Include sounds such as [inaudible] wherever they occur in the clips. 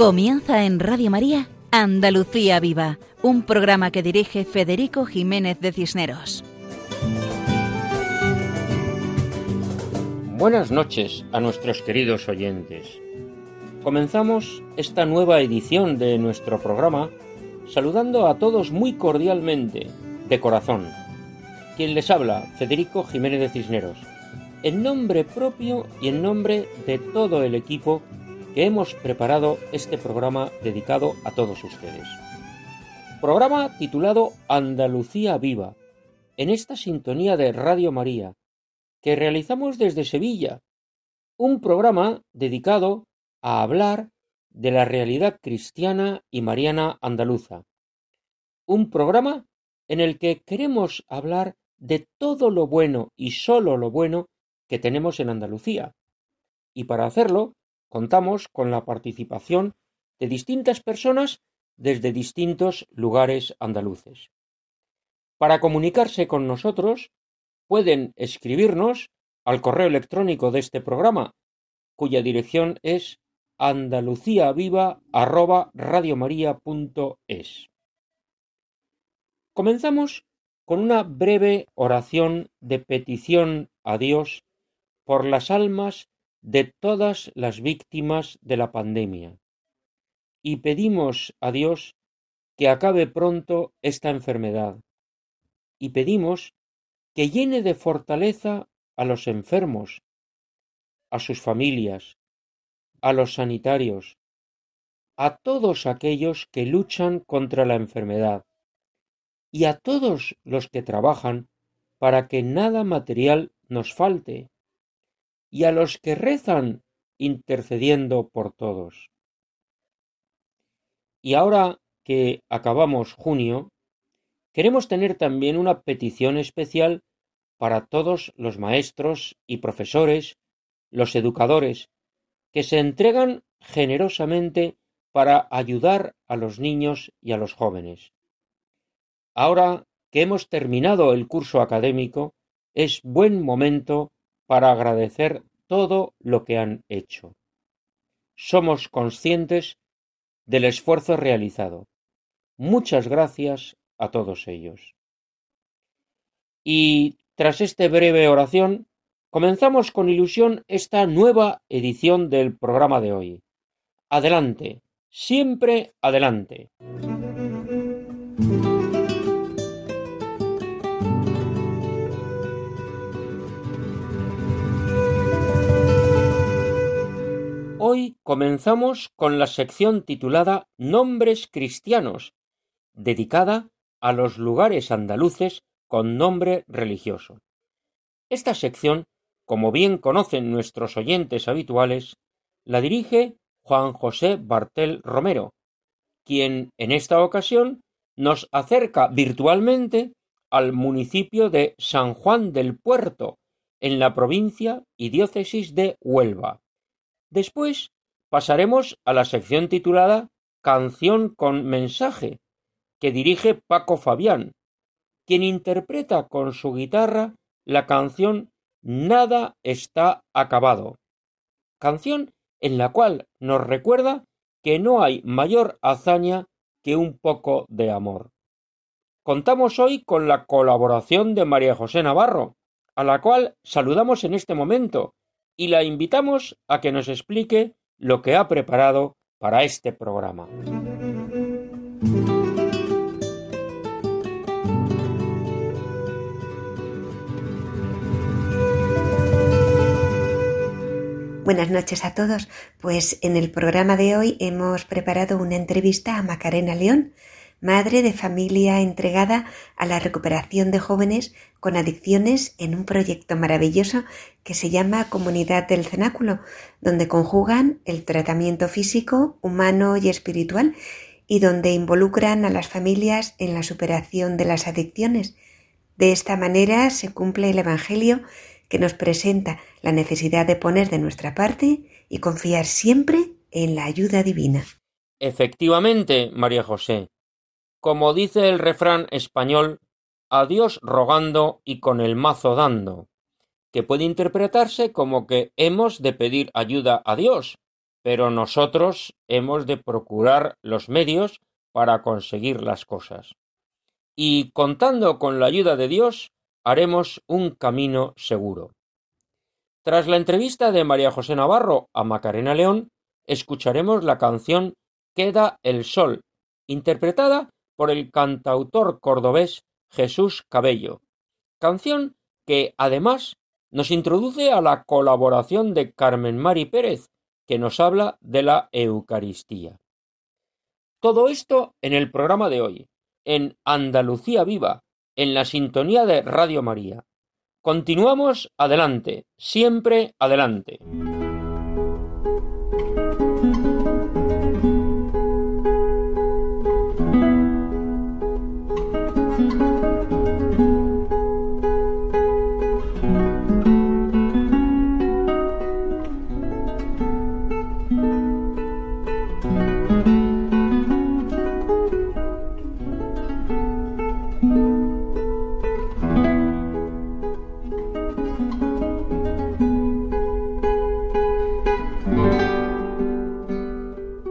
Comienza en Radio María Andalucía Viva, un programa que dirige Federico Jiménez de Cisneros. Buenas noches a nuestros queridos oyentes. Comenzamos esta nueva edición de nuestro programa saludando a todos muy cordialmente, de corazón. Quien les habla, Federico Jiménez de Cisneros, en nombre propio y en nombre de todo el equipo que hemos preparado este programa dedicado a todos ustedes. Programa titulado Andalucía Viva, en esta sintonía de Radio María, que realizamos desde Sevilla, un programa dedicado a hablar de la realidad cristiana y mariana andaluza. Un programa en el que queremos hablar de todo lo bueno y sólo lo bueno que tenemos en Andalucía. Y para hacerlo, contamos con la participación de distintas personas desde distintos lugares andaluces. Para comunicarse con nosotros, pueden escribirnos al correo electrónico de este programa, cuya dirección es andaluciaviva@radiomaria.es. Comenzamos con una breve oración de petición a Dios por las almas de todas las víctimas de la pandemia. Y pedimos a Dios que acabe pronto esta enfermedad. Y pedimos que llene de fortaleza a los enfermos, a sus familias, a los sanitarios, a todos aquellos que luchan contra la enfermedad y a todos los que trabajan para que nada material nos falte y a los que rezan intercediendo por todos. Y ahora que acabamos junio, queremos tener también una petición especial para todos los maestros y profesores, los educadores, que se entregan generosamente para ayudar a los niños y a los jóvenes. Ahora que hemos terminado el curso académico, es buen momento para agradecer todo lo que han hecho. Somos conscientes del esfuerzo realizado. Muchas gracias a todos ellos. Y tras esta breve oración, comenzamos con ilusión esta nueva edición del programa de hoy. Adelante, siempre adelante. Comenzamos con la sección titulada Nombres cristianos, dedicada a los lugares andaluces con nombre religioso. Esta sección, como bien conocen nuestros oyentes habituales, la dirige Juan José Bartel Romero, quien en esta ocasión nos acerca virtualmente al municipio de San Juan del Puerto, en la provincia y diócesis de Huelva. Después pasaremos a la sección titulada Canción con mensaje, que dirige Paco Fabián, quien interpreta con su guitarra la canción Nada está acabado, canción en la cual nos recuerda que no hay mayor hazaña que un poco de amor. Contamos hoy con la colaboración de María José Navarro, a la cual saludamos en este momento y la invitamos a que nos explique lo que ha preparado para este programa. Buenas noches a todos. Pues en el programa de hoy hemos preparado una entrevista a Macarena León, madre de familia entregada a la recuperación de jóvenes con adicciones en un proyecto maravilloso que se llama Comunidad del Cenáculo, donde conjugan el tratamiento físico, humano y espiritual y donde involucran a las familias en la superación de las adicciones. De esta manera se cumple el Evangelio que nos presenta la necesidad de poner de nuestra parte y confiar siempre en la ayuda divina. Efectivamente, María José. Como dice el refrán español, a Dios rogando y con el mazo dando, que puede interpretarse como que hemos de pedir ayuda a Dios, pero nosotros hemos de procurar los medios para conseguir las cosas. Y contando con la ayuda de Dios, haremos un camino seguro. Tras la entrevista de María José Navarro a Macarena León, escucharemos la canción Queda el Sol, interpretada por el cantautor cordobés Jesús Cabello, canción que además nos introduce a la colaboración de Carmen Mari Pérez, que nos habla de la Eucaristía. Todo esto en el programa de hoy, en Andalucía Viva, en la sintonía de Radio María. Continuamos adelante, siempre adelante.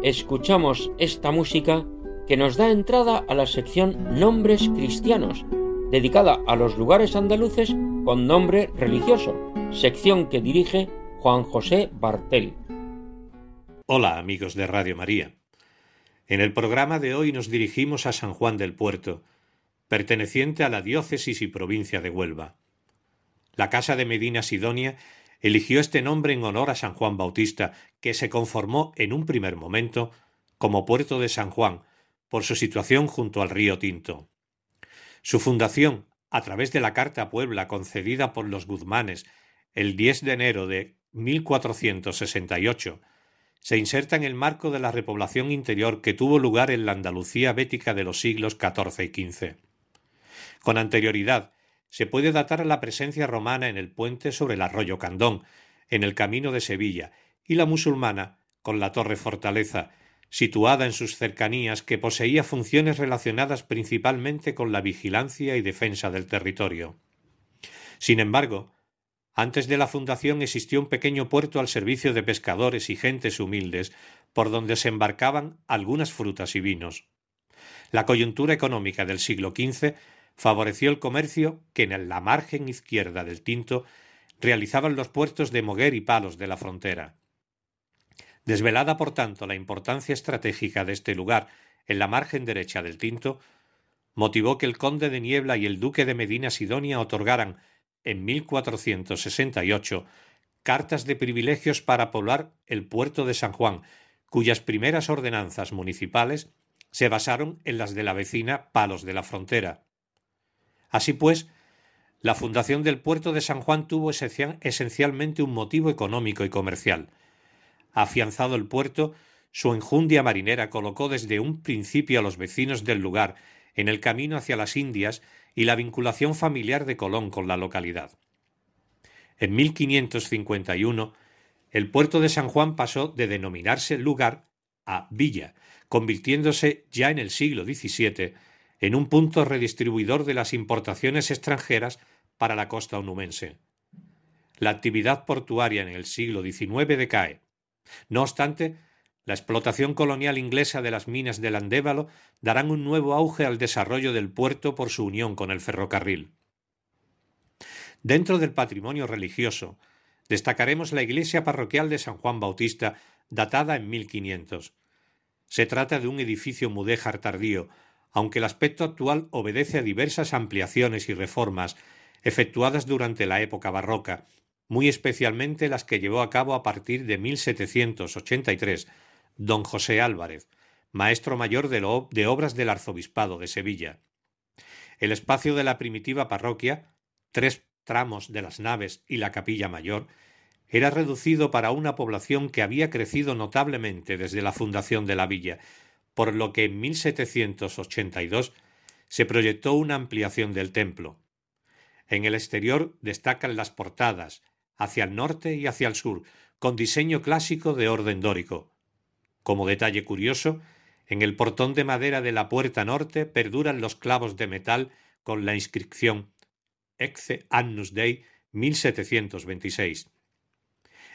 Escuchamos esta música que nos da entrada a la sección Nombres Cristianos, dedicada a los lugares andaluces con nombre religioso, sección que dirige Juan José Bartel. Hola amigos de Radio María. En el programa de hoy nos dirigimos a San Juan del Puerto, perteneciente a la diócesis y provincia de Huelva. La casa de Medina Sidonia eligió este nombre en honor a San Juan Bautista, que se conformó en un primer momento como puerto de San Juan, por su situación junto al río Tinto. Su fundación, a través de la Carta Puebla concedida por los Guzmanes el 10 de enero de 1468, se inserta en el marco de la repoblación interior que tuvo lugar en la Andalucía bética de los siglos XIV y XV. Con anterioridad, se puede datar la presencia romana en el puente sobre el arroyo Candón, en el camino de Sevilla, y la musulmana con la torre fortaleza, situada en sus cercanías, que poseía funciones relacionadas principalmente con la vigilancia y defensa del territorio. Sin embargo, antes de la fundación existió un pequeño puerto al servicio de pescadores y gentes humildes, por donde se embarcaban algunas frutas y vinos. La coyuntura económica del siglo XV favoreció el comercio que en la margen izquierda del Tinto realizaban los puertos de Moguer y Palos de la frontera. Desvelada, por tanto, la importancia estratégica de este lugar en la margen derecha del Tinto, motivó que el conde de Niebla y el duque de Medina Sidonia otorgaran, en 1468, cartas de privilegios para poblar el puerto de San Juan, cuyas primeras ordenanzas municipales se basaron en las de la vecina Palos de la Frontera. Así pues, la fundación del puerto de San Juan tuvo esencialmente un motivo económico y comercial. Afianzado el puerto, su enjundia marinera colocó desde un principio a los vecinos del lugar en el camino hacia las Indias y la vinculación familiar de Colón con la localidad. En 1551, el puerto de San Juan pasó de denominarse lugar a villa, convirtiéndose ya en el siglo XVII en un punto redistribuidor de las importaciones extranjeras para la costa onumense. La actividad portuaria en el siglo XIX decae. No obstante, la explotación colonial inglesa de las minas del Andévalo darán un nuevo auge al desarrollo del puerto por su unión con el ferrocarril. Dentro del patrimonio religioso, destacaremos la iglesia parroquial de San Juan Bautista, datada en 1500. Se trata de un edificio mudéjar tardío, aunque el aspecto actual obedece a diversas ampliaciones y reformas efectuadas durante la época barroca, muy especialmente las que llevó a cabo a partir de 1783 don José Álvarez, maestro mayor de, de obras del arzobispado de Sevilla. El espacio de la primitiva parroquia, tres tramos de las naves y la capilla mayor, era reducido para una población que había crecido notablemente desde la fundación de la villa, por lo que en 1782 se proyectó una ampliación del templo. En el exterior destacan las portadas, hacia el norte y hacia el sur, con diseño clásico de orden dórico. Como detalle curioso, en el portón de madera de la puerta norte perduran los clavos de metal con la inscripción Ecce Annus Dei 1726.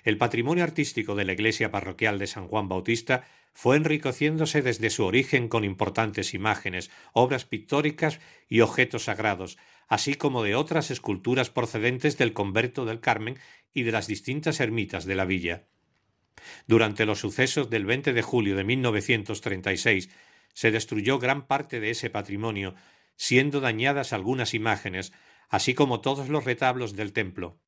El patrimonio artístico de la iglesia parroquial de San Juan Bautista fue enriqueciéndose desde su origen con importantes imágenes, obras pictóricas y objetos sagrados, así como de otras esculturas procedentes del converto del Carmen y de las distintas ermitas de la villa. Durante los sucesos del 20 de julio de 1936 se destruyó gran parte de ese patrimonio, siendo dañadas algunas imágenes, así como todos los retablos del templo.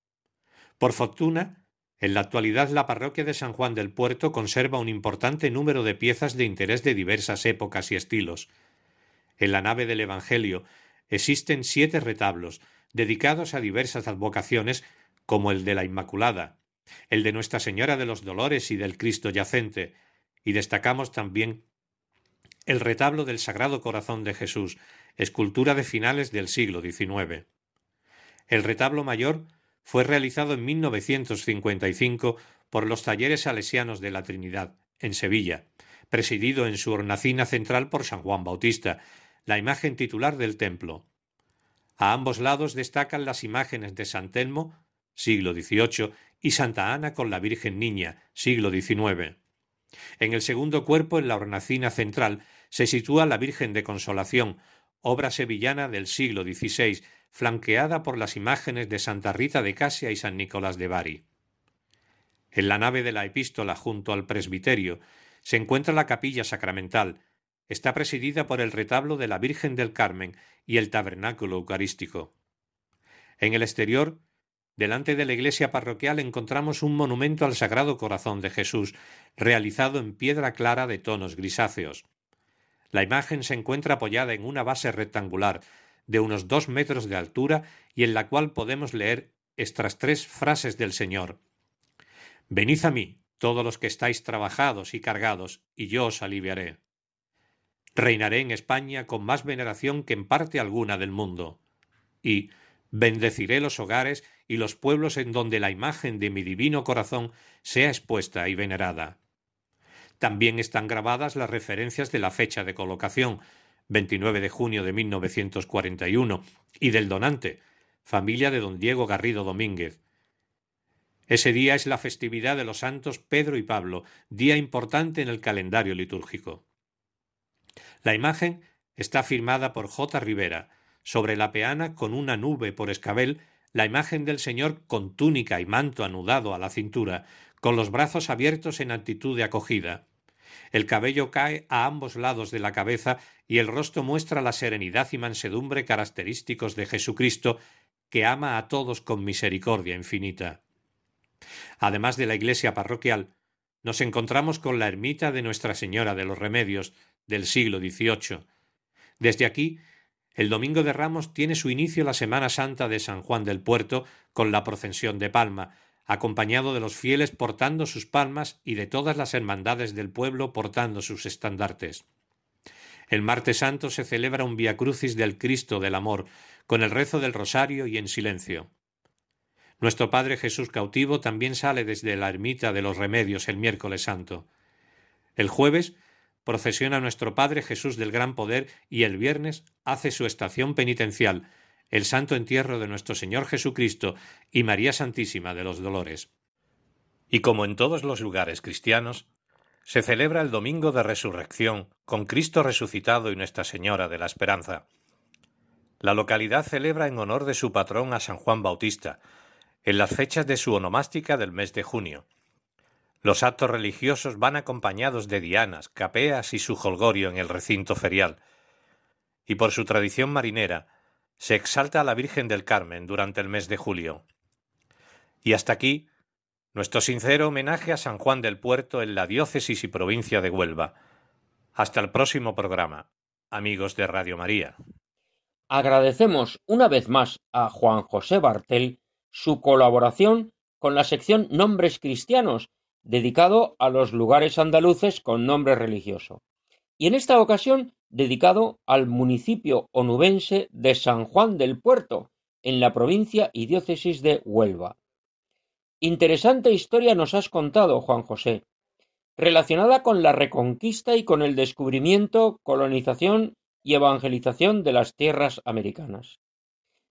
Por fortuna, en la actualidad la parroquia de San Juan del Puerto conserva un importante número de piezas de interés de diversas épocas y estilos. En la nave del Evangelio existen siete retablos, dedicados a diversas advocaciones, como el de la Inmaculada, el de Nuestra Señora de los Dolores y del Cristo yacente, y destacamos también el retablo del Sagrado Corazón de Jesús, escultura de finales del siglo XIX. El retablo mayor fue realizado en 1955 por los talleres salesianos de la Trinidad, en Sevilla, presidido en su hornacina central por San Juan Bautista, la imagen titular del templo. A ambos lados destacan las imágenes de San Telmo, siglo XVIII, y Santa Ana con la Virgen Niña, siglo XIX. En el segundo cuerpo, en la hornacina central, se sitúa la Virgen de Consolación, obra sevillana del siglo XVI, flanqueada por las imágenes de Santa Rita de Casia y San Nicolás de Bari. En la nave de la epístola, junto al presbiterio, se encuentra la capilla sacramental, Está presidida por el retablo de la Virgen del Carmen y el tabernáculo eucarístico. En el exterior, delante de la iglesia parroquial, encontramos un monumento al Sagrado Corazón de Jesús, realizado en piedra clara de tonos grisáceos. La imagen se encuentra apoyada en una base rectangular de unos dos metros de altura y en la cual podemos leer estas tres frases del Señor. Venid a mí, todos los que estáis trabajados y cargados, y yo os aliviaré. Reinaré en España con más veneración que en parte alguna del mundo. Y bendeciré los hogares y los pueblos en donde la imagen de mi divino corazón sea expuesta y venerada. También están grabadas las referencias de la fecha de colocación, 29 de junio de 1941, y del donante, familia de don Diego Garrido Domínguez. Ese día es la festividad de los santos Pedro y Pablo, día importante en el calendario litúrgico. La imagen está firmada por J. Rivera. Sobre la peana, con una nube por escabel, la imagen del Señor con túnica y manto anudado a la cintura, con los brazos abiertos en actitud de acogida. El cabello cae a ambos lados de la cabeza y el rostro muestra la serenidad y mansedumbre característicos de Jesucristo, que ama a todos con misericordia infinita. Además de la iglesia parroquial, nos encontramos con la ermita de Nuestra Señora de los Remedios, del siglo XVIII. Desde aquí, el Domingo de Ramos tiene su inicio la Semana Santa de San Juan del Puerto con la procesión de Palma, acompañado de los fieles portando sus palmas y de todas las hermandades del pueblo portando sus estandartes. El martes santo se celebra un Via Crucis del Cristo del Amor, con el rezo del Rosario y en silencio. Nuestro Padre Jesús cautivo también sale desde la ermita de los Remedios el miércoles santo. El jueves procesiona nuestro Padre Jesús del Gran Poder y el viernes hace su estación penitencial, el santo entierro de nuestro Señor Jesucristo y María Santísima de los Dolores. Y como en todos los lugares cristianos, se celebra el Domingo de Resurrección con Cristo resucitado y Nuestra Señora de la Esperanza. La localidad celebra en honor de su patrón a San Juan Bautista, en las fechas de su onomástica del mes de junio. Los actos religiosos van acompañados de dianas, capeas y su jolgorio en el recinto ferial. Y por su tradición marinera, se exalta a la Virgen del Carmen durante el mes de julio. Y hasta aquí, nuestro sincero homenaje a San Juan del Puerto en la diócesis y provincia de Huelva. Hasta el próximo programa, amigos de Radio María. Agradecemos una vez más a Juan José Bartel su colaboración con la sección Nombres Cristianos dedicado a los lugares andaluces con nombre religioso, y en esta ocasión dedicado al municipio onubense de San Juan del Puerto, en la provincia y diócesis de Huelva. Interesante historia nos has contado, Juan José, relacionada con la reconquista y con el descubrimiento, colonización y evangelización de las tierras americanas.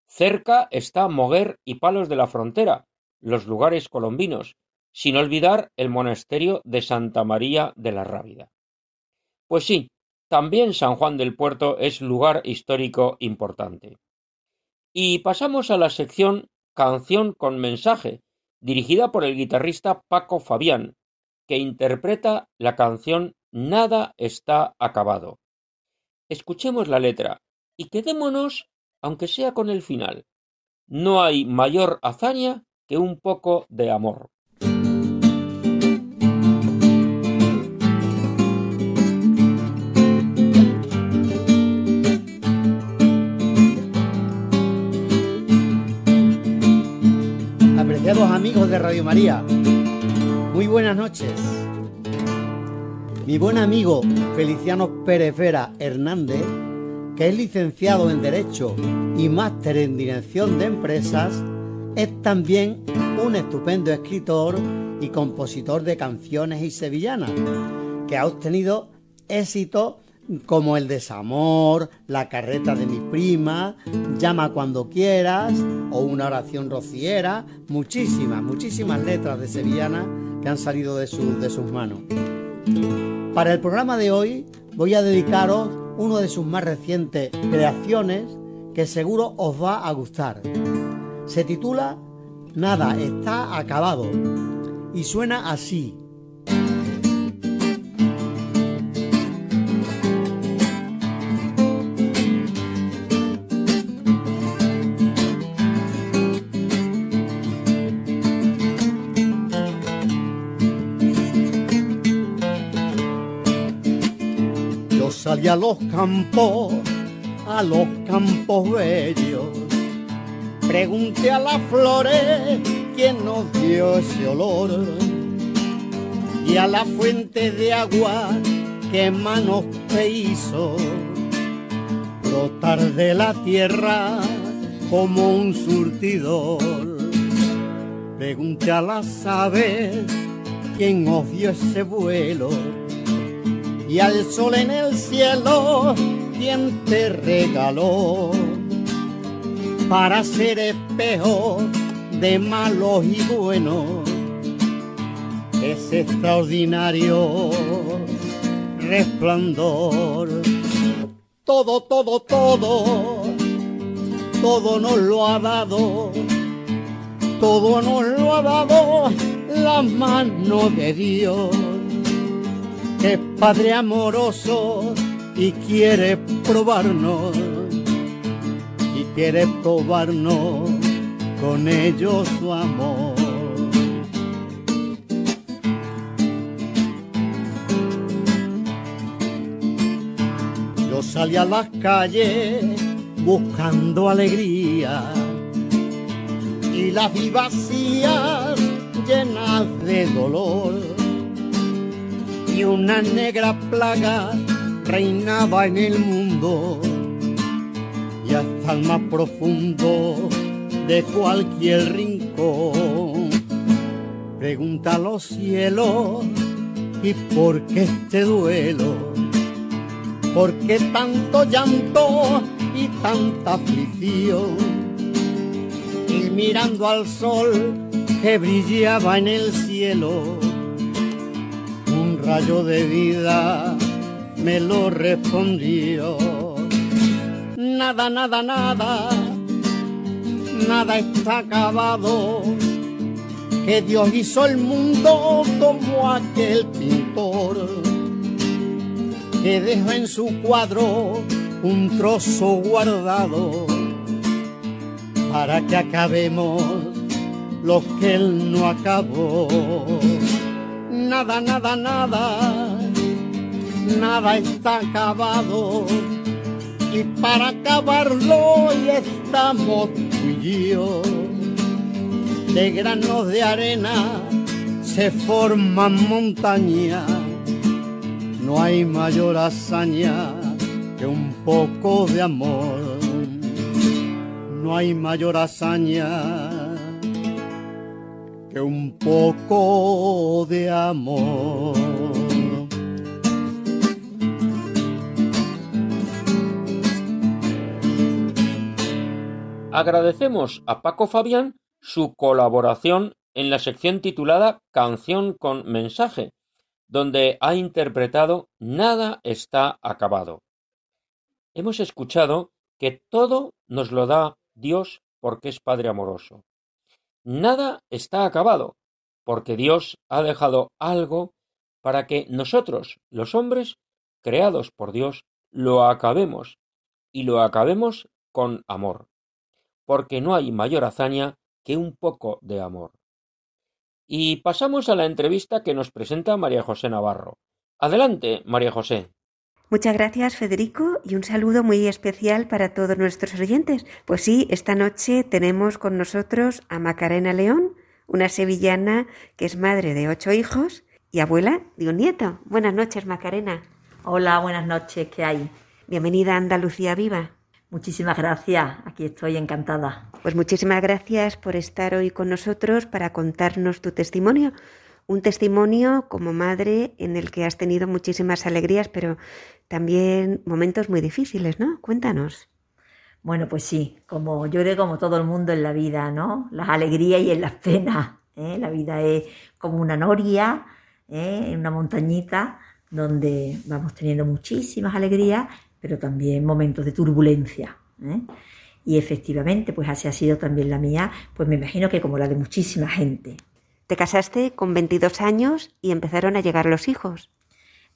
Cerca está Moguer y Palos de la Frontera, los lugares colombinos, sin olvidar el monasterio de Santa María de la Rábida. Pues sí, también San Juan del Puerto es lugar histórico importante. Y pasamos a la sección Canción con mensaje, dirigida por el guitarrista Paco Fabián, que interpreta la canción Nada está acabado. Escuchemos la letra y quedémonos, aunque sea con el final. No hay mayor hazaña que un poco de amor. Amigos de Radio María, muy buenas noches. Mi buen amigo Feliciano Pérez Hernández, que es licenciado en Derecho y máster en Dirección de Empresas, es también un estupendo escritor y compositor de canciones y sevillanas, que ha obtenido éxitos como El desamor, La carreta de mi prima, Llama cuando quieras o Una oración rociera, muchísimas, muchísimas letras de sevillana que han salido de, de sus manos. Para el programa de hoy voy a dedicaros uno de sus más recientes creaciones que seguro os va a gustar. Se titula Nada está acabado y suena así. Salí a los campos, a los campos bellos. Pregunté a las flores quién nos dio ese olor. Y a la fuente de agua que manos te hizo brotar de la tierra como un surtidor. Pregunté a las aves quién os dio ese vuelo y al sol en el cielo quién te regaló para ser espejo de malos y buenos. Es extraordinario resplandor. Todo, todo, todo, todo nos lo ha dado. Todo nos lo ha dado la mano de Dios, es Padre amoroso y quiere probarnos quiere probarnos con ellos su amor. Yo salí a las calles buscando alegría y las vi vacías llenas de dolor y una negra plaga reinaba en el mundo hasta el más profundo de cualquier rincón. Pregunta a los cielos, ¿y por qué este duelo? ¿Por qué tanto llanto y tanta aflicción? Y mirando al sol que brillaba en el cielo, rayo de vida me lo respondió nada, nada, nada, nada está acabado. Que Dios hizo el mundo como aquel pintor que dejó en su cuadro un trozo guardado para que acabemos lo que él no acabó. Nada, nada, nada, nada está acabado y para acabarlo ya estamos tú y yo. De granos de arena se forman montañas, no hay mayor hazaña que un poco de amor. No hay mayor hazaña que un poco de amor. Agradecemos a Paco Fabián su colaboración en la sección titulada Canción con mensaje, donde ha interpretado Nada está acabado. Hemos escuchado que todo nos lo da Dios porque es Padre amoroso. Nada está acabado, porque Dios ha dejado algo para que nosotros, los hombres, creados por Dios, lo acabemos, y lo acabemos con amor, porque no hay mayor hazaña que un poco de amor. Y pasamos a la entrevista que nos presenta María José Navarro. Adelante, María José. Muchas gracias, Federico, y un saludo muy especial para todos nuestros oyentes. Pues sí, esta noche tenemos con nosotros a Macarena León, una sevillana que es madre de ocho hijos y abuela de un nieto. Buenas noches, Macarena. Hola, buenas noches, ¿qué hay? Bienvenida a Andalucía Viva. Muchísimas gracias, aquí estoy encantada. Pues muchísimas gracias por estar hoy con nosotros para contarnos tu testimonio un testimonio como madre en el que has tenido muchísimas alegrías, pero también momentos muy difíciles, ¿no? Cuéntanos. Bueno, pues sí, como yo creo como todo el mundo en la vida, ¿no? Las alegrías y en las penas. ¿eh? La vida es como una noria, ¿eh? en una montañita, donde vamos teniendo muchísimas alegrías, pero también momentos de turbulencia. ¿eh? Y efectivamente, pues así ha sido también la mía, pues me imagino que como la de muchísima gente. Te casaste con 22 años y empezaron a llegar los hijos.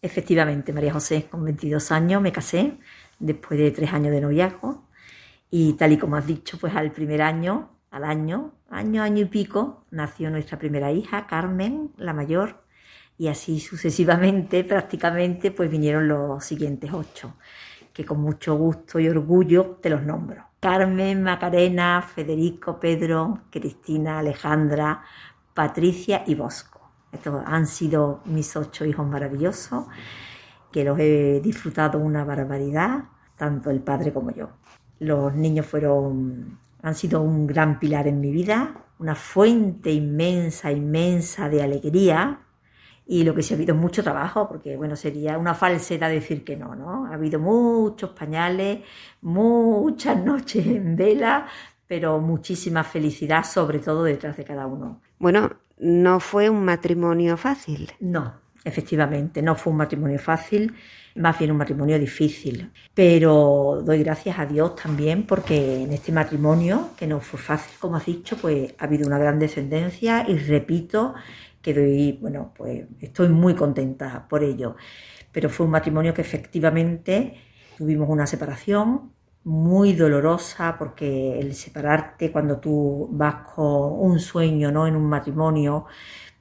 Efectivamente, María José, con 22 años me casé, después de tres años de noviazgo, y tal y como has dicho, pues al primer año, al año, año, año y pico, nació nuestra primera hija, Carmen, la mayor, y así sucesivamente, [laughs] prácticamente, pues vinieron los siguientes ocho, que con mucho gusto y orgullo te los nombro. Carmen, Macarena, Federico, Pedro, Cristina, Alejandra, Patricia y Bosco. Estos han sido mis ocho hijos maravillosos, que los he disfrutado una barbaridad, tanto el padre como yo. Los niños fueron, han sido un gran pilar en mi vida, una fuente inmensa, inmensa de alegría, y lo que sí ha habido mucho trabajo, porque bueno, sería una falsedad decir que no, ¿no? Ha habido muchos pañales, muchas noches en vela, pero muchísima felicidad, sobre todo detrás de cada uno. Bueno, no fue un matrimonio fácil. No, efectivamente, no fue un matrimonio fácil, más bien un matrimonio difícil. Pero doy gracias a Dios también porque en este matrimonio, que no fue fácil, como has dicho, pues ha habido una gran descendencia y repito que doy, bueno, pues estoy muy contenta por ello. Pero fue un matrimonio que efectivamente tuvimos una separación, muy dolorosa porque el separarte cuando tú vas con un sueño, ¿no? En un matrimonio,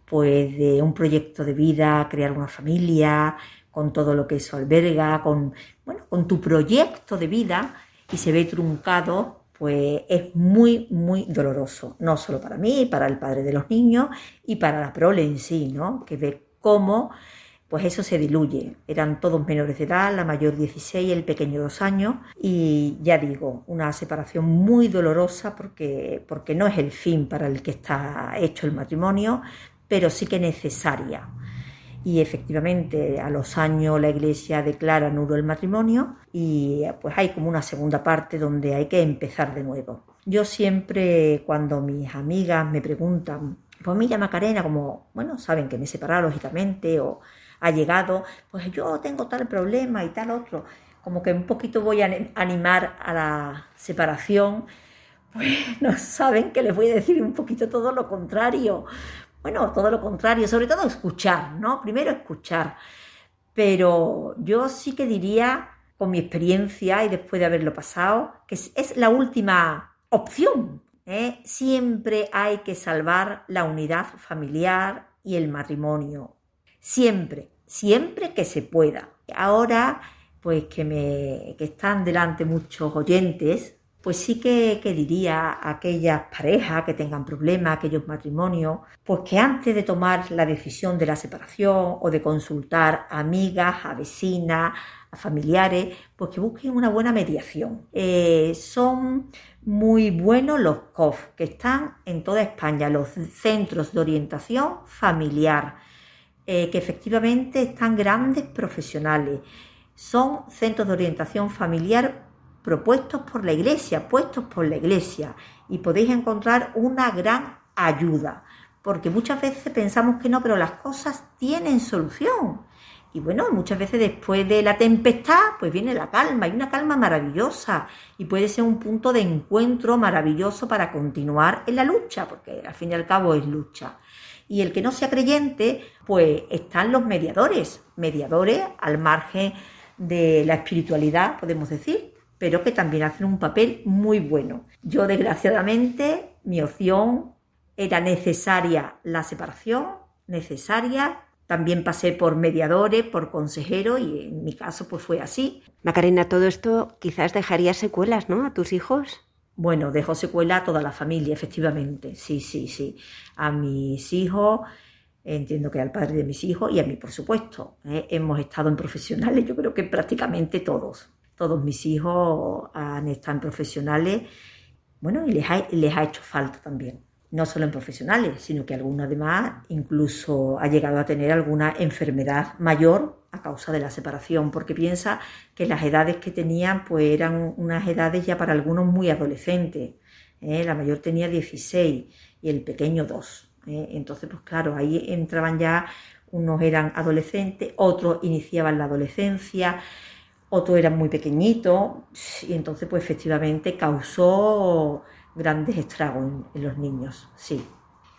pues de un proyecto de vida, crear una familia, con todo lo que eso alberga, con, bueno, con tu proyecto de vida y se ve truncado, pues es muy, muy doloroso, no solo para mí, para el padre de los niños y para la prole en sí, ¿no? Que ve cómo pues eso se diluye. Eran todos menores de edad, la mayor 16, el pequeño 2 años y ya digo, una separación muy dolorosa porque, porque no es el fin para el que está hecho el matrimonio, pero sí que necesaria. Y efectivamente a los años la iglesia declara nulo el matrimonio y pues hay como una segunda parte donde hay que empezar de nuevo. Yo siempre cuando mis amigas me preguntan, pues mira Macarena, como, bueno, saben que me he separado lógicamente o ha llegado, pues yo tengo tal problema y tal otro, como que un poquito voy a animar a la separación, pues [laughs] no saben que les voy a decir un poquito todo lo contrario. Bueno, todo lo contrario, sobre todo escuchar, ¿no? Primero escuchar. Pero yo sí que diría, con mi experiencia y después de haberlo pasado, que es, la última opción. ¿eh? Siempre hay que salvar la unidad familiar y el matrimonio siempre, siempre que se pueda. Ahora, pues que me que están delante muchos oyentes, pues sí que, diría a aquellas parejas que tengan problemas, aquellos matrimonios, pues que antes de tomar la decisión de la separación o de consultar a amigas, a vecinas, a familiares, pues que busquen una buena mediación. Eh, son muy buenos los COF, que están en toda España, los centros de orientación familiar eh, que efectivamente están grandes profesionales. Son centros de orientación familiar propuestos por la Iglesia, puestos por la Iglesia, y podéis encontrar una gran ayuda, porque muchas veces pensamos que no, pero las cosas tienen solución. Y bueno, muchas veces después de la tempestad, pues viene la calma, y una calma maravillosa, y puede ser un punto de encuentro maravilloso para continuar en la lucha, porque al fin y al cabo es lucha. Y el que no sea creyente, pues están los mediadores, mediadores al margen de la espiritualidad, podemos decir, pero que también hacen un papel muy bueno. Yo, desgraciadamente, mi opción era necesaria la separación, necesaria también pasé por mediadores, por consejero y en mi caso pues fue así. Macarena, todo esto quizás dejaría secuelas, ¿no? A tus hijos. Bueno, dejó secuela a toda la familia, efectivamente. Sí, sí, sí. A mis hijos, entiendo que al padre de mis hijos y a mí, por supuesto. ¿eh? Hemos estado en profesionales, yo creo que prácticamente todos. Todos mis hijos han estado en profesionales, bueno, y les les ha hecho falta también no solo en profesionales, sino que alguno además incluso ha llegado a tener alguna enfermedad mayor a causa de la separación, porque piensa que las edades que tenían pues eran unas edades ya para algunos muy adolescentes. ¿eh? La mayor tenía 16 y el pequeño 2. ¿eh? Entonces, pues claro, ahí entraban ya, unos eran adolescentes, otros iniciaban la adolescencia, otros eran muy pequeñitos y entonces pues efectivamente causó grandes estragos en, los niños, sí.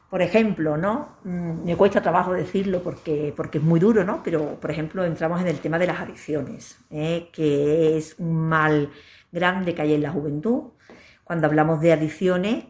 Por ejemplo, ¿no? Mm, me cuesta trabajo decirlo porque, porque es muy duro, ¿no? Pero, por ejemplo, entramos en el tema de las adicciones, ¿eh? que es un mal grande que hay en la juventud. Cuando hablamos de adicciones,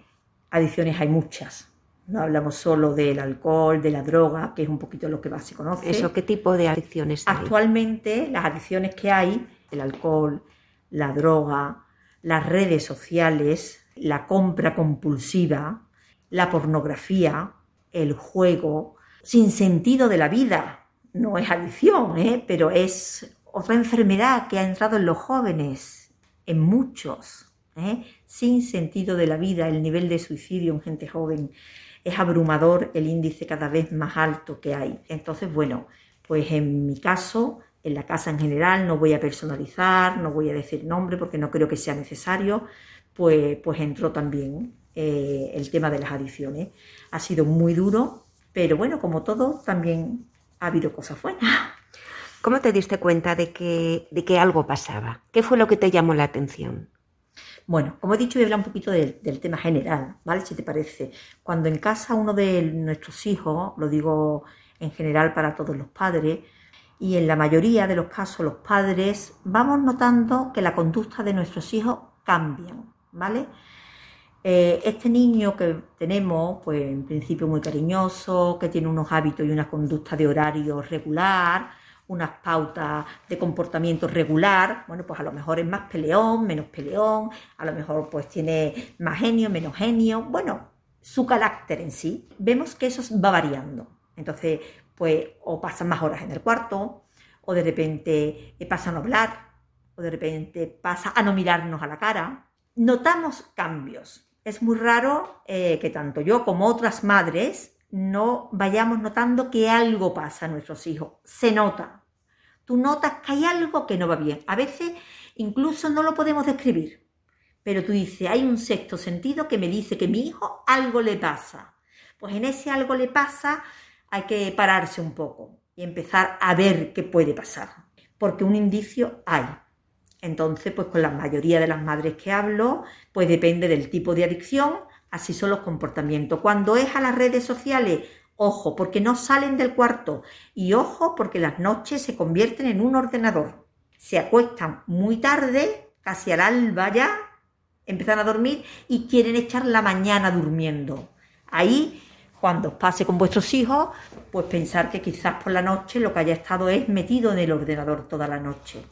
adicciones hay muchas. No hablamos solo del alcohol, de la droga, que es un poquito lo que más se conoce. ¿Eso qué tipo de adicciones hay? Actualmente, las adicciones que hay, el alcohol, la droga, las redes sociales, la compra compulsiva, la pornografía, el juego, sin sentido de la vida. No es adicción, ¿eh? pero es otra enfermedad que ha entrado en los jóvenes, en muchos. ¿eh? Sin sentido de la vida, el nivel de suicidio en gente joven es abrumador, el índice cada vez más alto que hay. Entonces, bueno, pues en mi caso, en la casa en general, no voy a personalizar, no voy a decir nombre porque no creo que sea necesario, pues, pues entró también eh, el tema de las adicciones. Ha sido muy duro, pero bueno, como todo, también ha habido cosas buenas. ¿Cómo te diste cuenta de que, de que algo pasaba? ¿Qué fue lo que te llamó la atención? Bueno, como he dicho, voy a hablar un poquito del, del tema general, ¿vale? Si te parece. Cuando en casa uno de nuestros hijos, lo digo en general para todos los padres, y en la mayoría de los casos los padres vamos notando que la conducta de nuestros hijos cambian. ¿Vale? Eh, este niño que tenemos, pues en principio muy cariñoso, que tiene unos hábitos y una conducta de horario regular, unas pautas de comportamiento regular, bueno, pues a lo mejor es más peleón, menos peleón, a lo mejor pues tiene más genio, menos genio, bueno, su carácter en sí, vemos que eso va variando. Entonces, pues o pasan más horas en el cuarto, o de repente pasa a no hablar, o de repente pasa a no mirarnos a la cara, notamos cambios. Es muy raro eh, que tanto yo como otras madres no vayamos notando que algo pasa a nuestros hijos. Se nota. Tú notas que hay algo que no va bien. A veces incluso no lo podemos describir. Pero tú dices, hay un sexto sentido que me dice que a mi hijo algo le pasa. Pues en ese algo le pasa hay que pararse un poco y empezar a ver qué puede pasar. Porque un indicio hay. Entonces, pues con la mayoría de las madres que hablo, pues depende del tipo de adicción, así son los comportamientos. Cuando es a las redes sociales, ojo, porque no salen del cuarto y ojo, porque las noches se convierten en un ordenador. Se acuestan muy tarde, casi al alba ya, empiezan a dormir y quieren echar la mañana durmiendo. Ahí, cuando os pase con vuestros hijos, pues pensar que quizás por la noche lo que haya estado es metido en el ordenador toda la noche.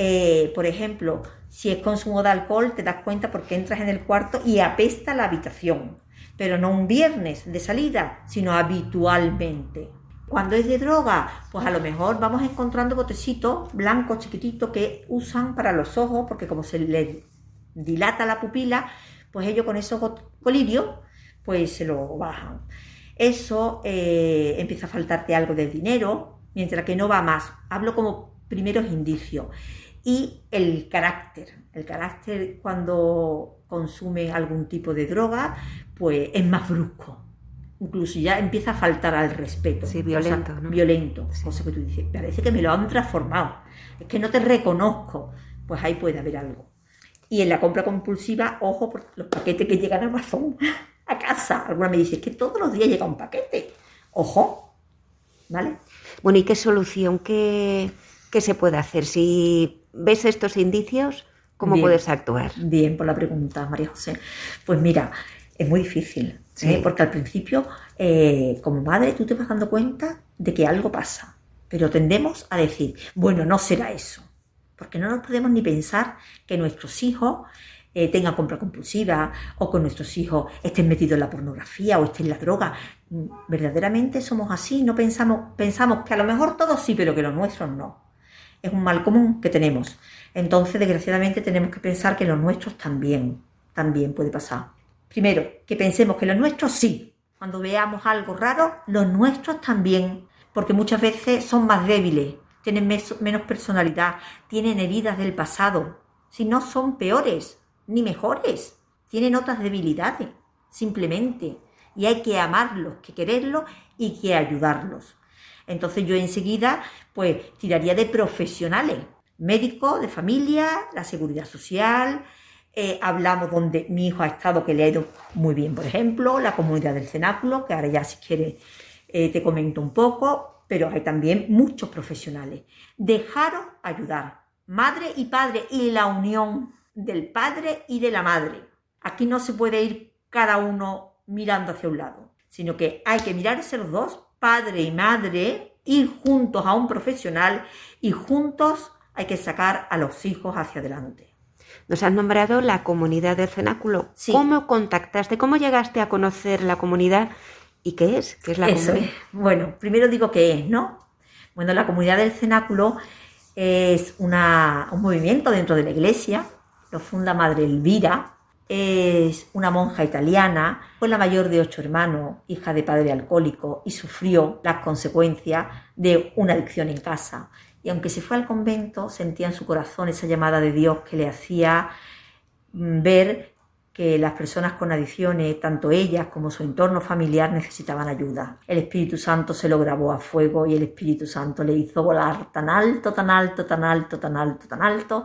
Eh, por ejemplo, si es consumo de alcohol, te das cuenta porque entras en el cuarto y apesta la habitación, pero no un viernes de salida, sino habitualmente. Cuando es de droga, pues a lo mejor vamos encontrando botecitos blancos chiquititos que usan para los ojos, porque como se les dilata la pupila, pues ellos con esos colirios, pues se lo bajan. Eso eh, empieza a faltarte algo de dinero, mientras que no va más. Hablo como primeros indicios y el carácter. El carácter cuando consume algún tipo de droga, pues es más brusco. incluso ya empieza a faltar al respeto. Sí, violento. ¿no? Violento, cosa que tú dices, parece que me lo han transformado, es que no te reconozco, pues ahí puede haber algo. Y en la compra compulsiva, ojo por los paquetes que llegan a Amazon [laughs] a casa. Alguna me dice, que todos los días llega un paquete. Ojo, ¿vale? Bueno, ¿y qué solución, qué, qué se puede hacer? Si ves estos indicios, ¿cómo puedes actuar? Bien, por la pregunta, María José. Pues mira, es muy difícil, ¿eh? porque al principio, eh, como madre, tú te vas dando cuenta de que algo pasa, pero tendemos a decir, bueno, no será eso, porque no nos podemos ni pensar que nuestros hijos eh, tengan compra compulsiva o que nuestros hijos estén metidos en la pornografía o estén en la droga. Verdaderamente somos así, no pensamos, pensamos que a lo mejor todos sí, pero que los nuestros no. Es un mal común que tenemos. Entonces, desgraciadamente, tenemos que pensar que los nuestros también, también puede pasar. Primero, que pensemos que los nuestros sí. Cuando veamos algo raro, los nuestros también, porque muchas veces son más débiles, tienen menos personalidad, tienen heridas del pasado. Si no son peores ni mejores, tienen otras debilidades, simplemente. Y hay que amarlos, que quererlos y que ayudarlos. Entonces yo enseguida pues tiraría de profesionales, médicos de familia, la seguridad social, eh, hablamos donde mi hijo ha estado, que le ha ido muy bien, por ejemplo, la comunidad del cenáculo, que ahora ya si quieres eh, te comento un poco, pero hay también muchos profesionales. Dejaros ayudar, madre y padre, y la unión del padre y de la madre. Aquí no se puede ir cada uno mirando hacia un lado, sino que hay que mirarse los dos, padre y madre, ir juntos a un profesional y juntos hay que sacar a los hijos hacia adelante. Nos has nombrado la comunidad del cenáculo. ¿Cómo contactaste? ¿Cómo llegaste a conocer la comunidad? ¿Y qué es? ¿Qué es la Eso comunidad? Bueno, primero digo qué es, ¿no? Bueno, la comunidad del cenáculo es un movimiento dentro de la iglesia, lo funda Madre Elvira, es una monja italiana, fue la mayor de ocho hermanos, hija de padre alcohólico y sufrió las consecuencias de una adicción en casa y aunque se fue al convento, sentía en su corazón esa llamada de Dios que le hacía mm, ver que las personas con adicciones, tanto ellas como su entorno familiar, necesitaban ayuda. El Espíritu Santo se lo grabó a fuego y el Espíritu Santo le hizo volar tan alto, tan alto, tan alto, tan alto, tan alto,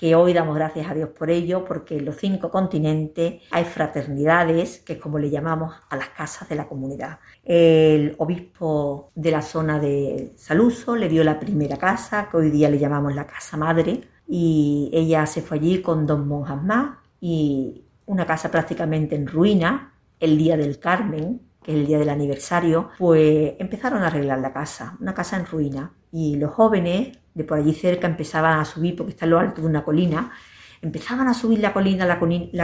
que hoy damos gracias a Dios por ello, porque en los cinco continentes hay fraternidades, que es como le llamamos a las casas de la comunidad. El obispo de la zona de Saluso le dio la primera casa, que hoy día le llamamos la casa madre, y ella se fue allí con dos monjas más, y una casa prácticamente en ruina, el día del Carmen, que es el día del aniversario, pues empezaron a arreglar la casa, una casa en ruina. Y los jóvenes de por allí cerca empezaban a subir, porque está en lo alto de una colina, empezaban a subir la colina, la,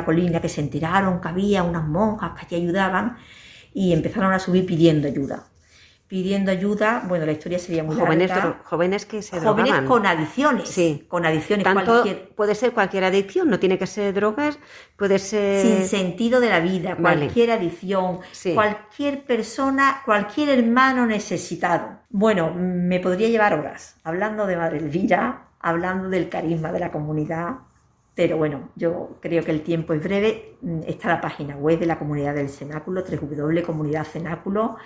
colina, que se enteraron que había unas monjas que allí ayudaban y empezaron a subir pidiendo ayuda pidiendo ayuda, bueno, la historia sería muy jóvenes, larga. Jóvenes que se Jóvenes con adicciones. Sí. Con adicciones. Tanto Puede ser cualquier adicción, no tiene que ser drogas, puede ser... Sin sentido de la vida, cualquier adicción, cualquier persona, cualquier hermano necesitado. Bueno, me podría llevar horas hablando de Madre Elvira, hablando del carisma de la comunidad, pero bueno, yo creo que el tiempo es breve. Está la página web de la comunidad del Cenáculo, www.comunidadcenáculo.com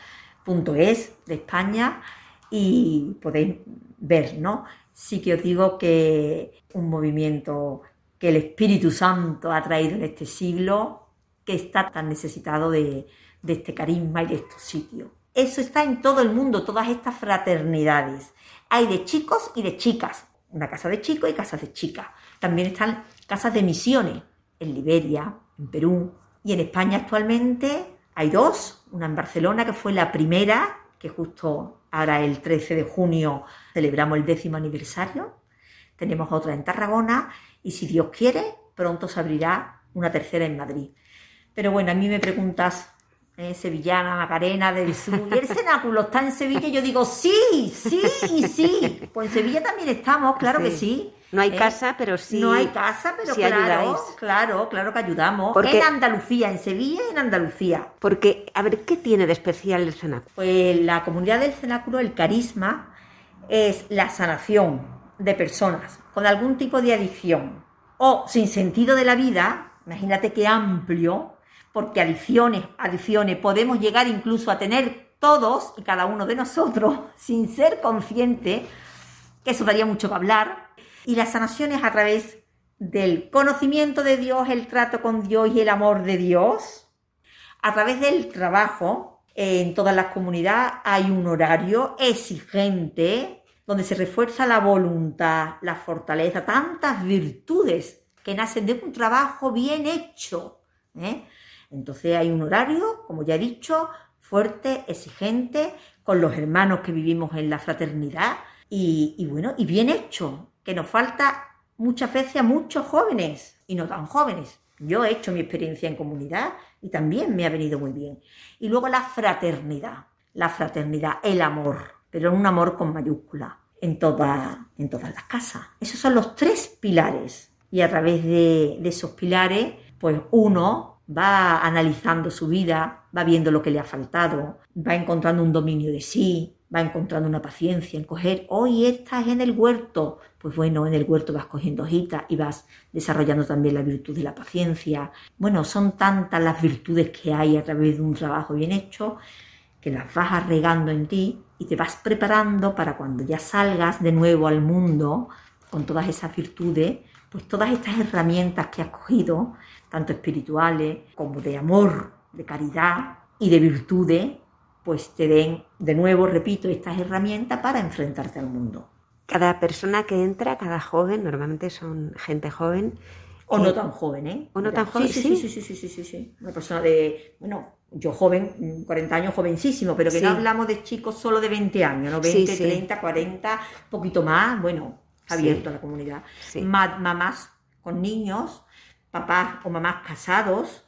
es de España y podéis ver, ¿no? Sí que os digo que un movimiento que el Espíritu Santo ha traído en este siglo, que está tan necesitado de, este carisma y de estos sitios. Eso está en todo el mundo, todas estas fraternidades. Hay de chicos y de chicas, una casa de chicos y casas de chicas. También están casas de misiones en Liberia, en Perú y en España actualmente hay dos, una en Barcelona que fue la primera, que justo ahora el 13 de junio celebramos el décimo aniversario. Tenemos otra en Tarragona y si Dios quiere, pronto se abrirá una tercera en Madrid. Pero bueno, a mí me preguntas, eh, Sevillana, Macarena, del Sur, ¿y el [laughs] cenáculo está en Sevilla? Y yo digo, sí, sí sí. Pues en Sevilla también estamos, claro que sí. No hay ¿Eh? casa, pero sí. No hay casa, pero claro, claro, claro que ayudamos. en Andalucía, en Sevilla en Andalucía. Porque, a ver, ¿qué tiene de especial el cenáculo? Pues la comunidad del cenáculo, el carisma, es la sanación de personas con algún tipo de adicción o sin sentido de la vida. Imagínate qué amplio, porque adicciones, adicciones, podemos llegar incluso a tener todos y cada uno de nosotros [laughs] sin ser consciente, que eso daría mucho que hablar, y las sanaciones a través del conocimiento de Dios, el trato con Dios y el amor de Dios, a través del trabajo, en todas las comunidades hay un horario exigente donde se refuerza la voluntad, la fortaleza, tantas virtudes que nacen de un trabajo bien hecho. ¿eh? Entonces hay un horario, como ya he dicho, fuerte, exigente, con los hermanos que vivimos en la fraternidad y, bueno, y bien hecho, que nos falta muchas veces a muchos jóvenes y no tan jóvenes. Yo he hecho mi experiencia en comunidad y también me ha venido muy bien. Y luego la fraternidad, la fraternidad, el amor, pero un amor con mayúscula en, en todas las casas. Esos son los tres pilares. Y a través de, de esos pilares, pues uno va analizando su vida, va viendo lo que le ha faltado, va encontrando un dominio de sí, va encontrando una paciencia en coger, hoy estás en el huerto, pues bueno, en el huerto vas cogiendo hojitas y vas desarrollando también la virtud de la paciencia. Bueno, son tantas las virtudes que hay a través de un trabajo bien hecho que las vas arregando en ti y te vas preparando para cuando ya salgas de nuevo al mundo con todas esas virtudes, pues todas estas herramientas que has cogido, tanto espirituales como de amor, de caridad y de virtudes, pues te den, de nuevo, repito, estas herramientas para enfrentarte al mundo. Cada persona que entra, cada joven, normalmente son gente joven. O no tan joven, ¿eh? O no tan joven, sí. Sí, sí, sí, sí, sí, sí, Una persona de, bueno, yo joven, 40 años, jovencísimo, pero que no hablamos de chicos solo de 20 años, ¿no? 20, 30, 40, poquito más, bueno, abierto a la comunidad. Mamás con niños, papás o mamás casados,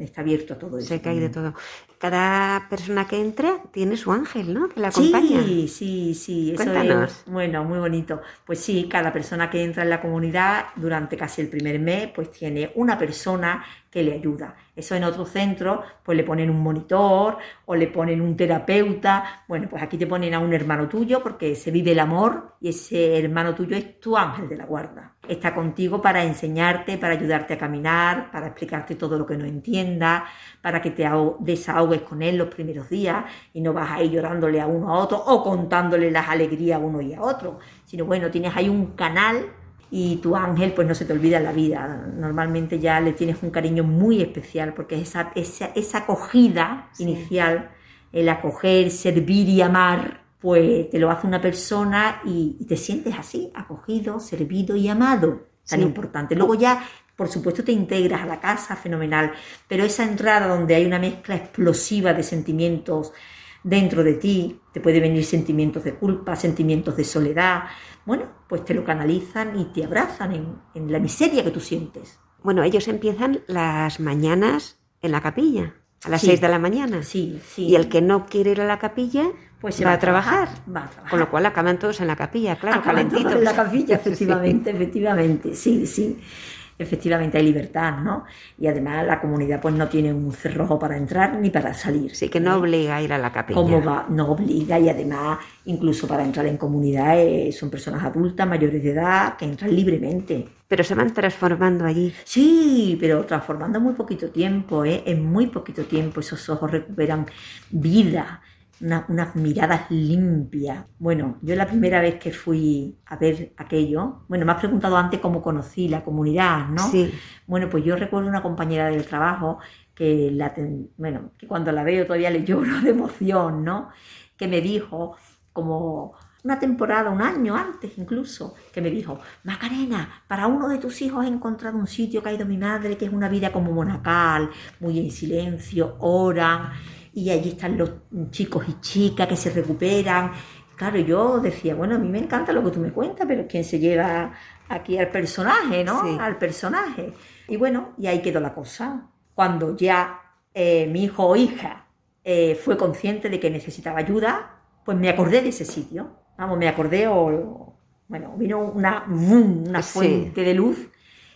está abierto a todo eso. Se cae de todo. Cada persona que entra tiene su ángel, ¿no? Que la acompaña. Sí, sí, sí. Eso Es, bueno, muy bonito. Pues sí, cada persona que entra en la comunidad durante casi el primer mes, pues tiene una persona que le ayuda. Eso en otro centro, pues le ponen un monitor o le ponen un terapeuta. Bueno, pues aquí te ponen a un hermano tuyo porque se vive el amor y ese hermano tuyo es tu ángel de la guarda. Está contigo para enseñarte, para ayudarte a caminar, para explicarte todo lo que no entiendas, para que te desahogues con él los primeros días y no vas ahí llorándole a uno a otro o contándole las alegrías a uno y a otro, sino bueno, tienes ahí un canal y tu ángel pues no se te olvida en la vida. Normalmente ya le tienes un cariño muy especial porque esa, esa, esa acogida inicial, el acoger, servir y amar, pues te lo hace una persona y, te sientes así, acogido, servido y amado. Tan importante. Luego ya, por supuesto, te integras a la casa, fenomenal, pero esa entrada donde hay una mezcla explosiva de sentimientos dentro de ti, te puede venir sentimientos de culpa, sentimientos de soledad, bueno, pues te lo canalizan y te abrazan en, la miseria que tú sientes. Bueno, ellos empiezan las mañanas en la capilla, a las seis de la mañana. Sí, sí. Y el que no quiere ir a la capilla, pues se va, a trabajar. Va a trabajar. Con lo cual acaban todos en la capilla, claro, calentitos. en la capilla, [laughs] [laughs] efectivamente, efectivamente, sí, sí efectivamente hay libertad, ¿no? Y además la comunidad pues no tiene un cerrojo para entrar ni para salir. Sí, que no ¿eh? obliga a ir a la capilla. ¿Cómo va? No obliga y además incluso para entrar en comunidad son personas adultas, mayores de edad, que entran libremente. Pero se van transformando allí. Sí, pero transformando muy poquito tiempo, ¿eh? En muy poquito tiempo esos ojos recuperan vida, unas miradas limpias. Bueno, yo la primera vez que fui a ver aquello, bueno, me has preguntado antes cómo conocí la comunidad, ¿no? Sí. Bueno, pues yo recuerdo una compañera del trabajo que, la, bueno, que cuando la veo todavía le lloro [laughs] de emoción, ¿no? Que me dijo, como una temporada, un año antes incluso, que me dijo, Macarena, para uno de tus hijos he encontrado un sitio que ha ido mi madre, que es una vida como monacal, muy en silencio, oran y allí están los chicos y chicas que se recuperan. Claro, yo decía, bueno, a mí me encanta lo que tú me cuentas, pero ¿quién se lleva aquí al personaje, no? Al personaje. Y bueno, y ahí quedó la cosa. Cuando ya eh, mi hijo o hija eh, fue consciente de que necesitaba ayuda, pues me acordé de ese sitio. Vamos, me acordé o, bueno, vino una, una fuente de luz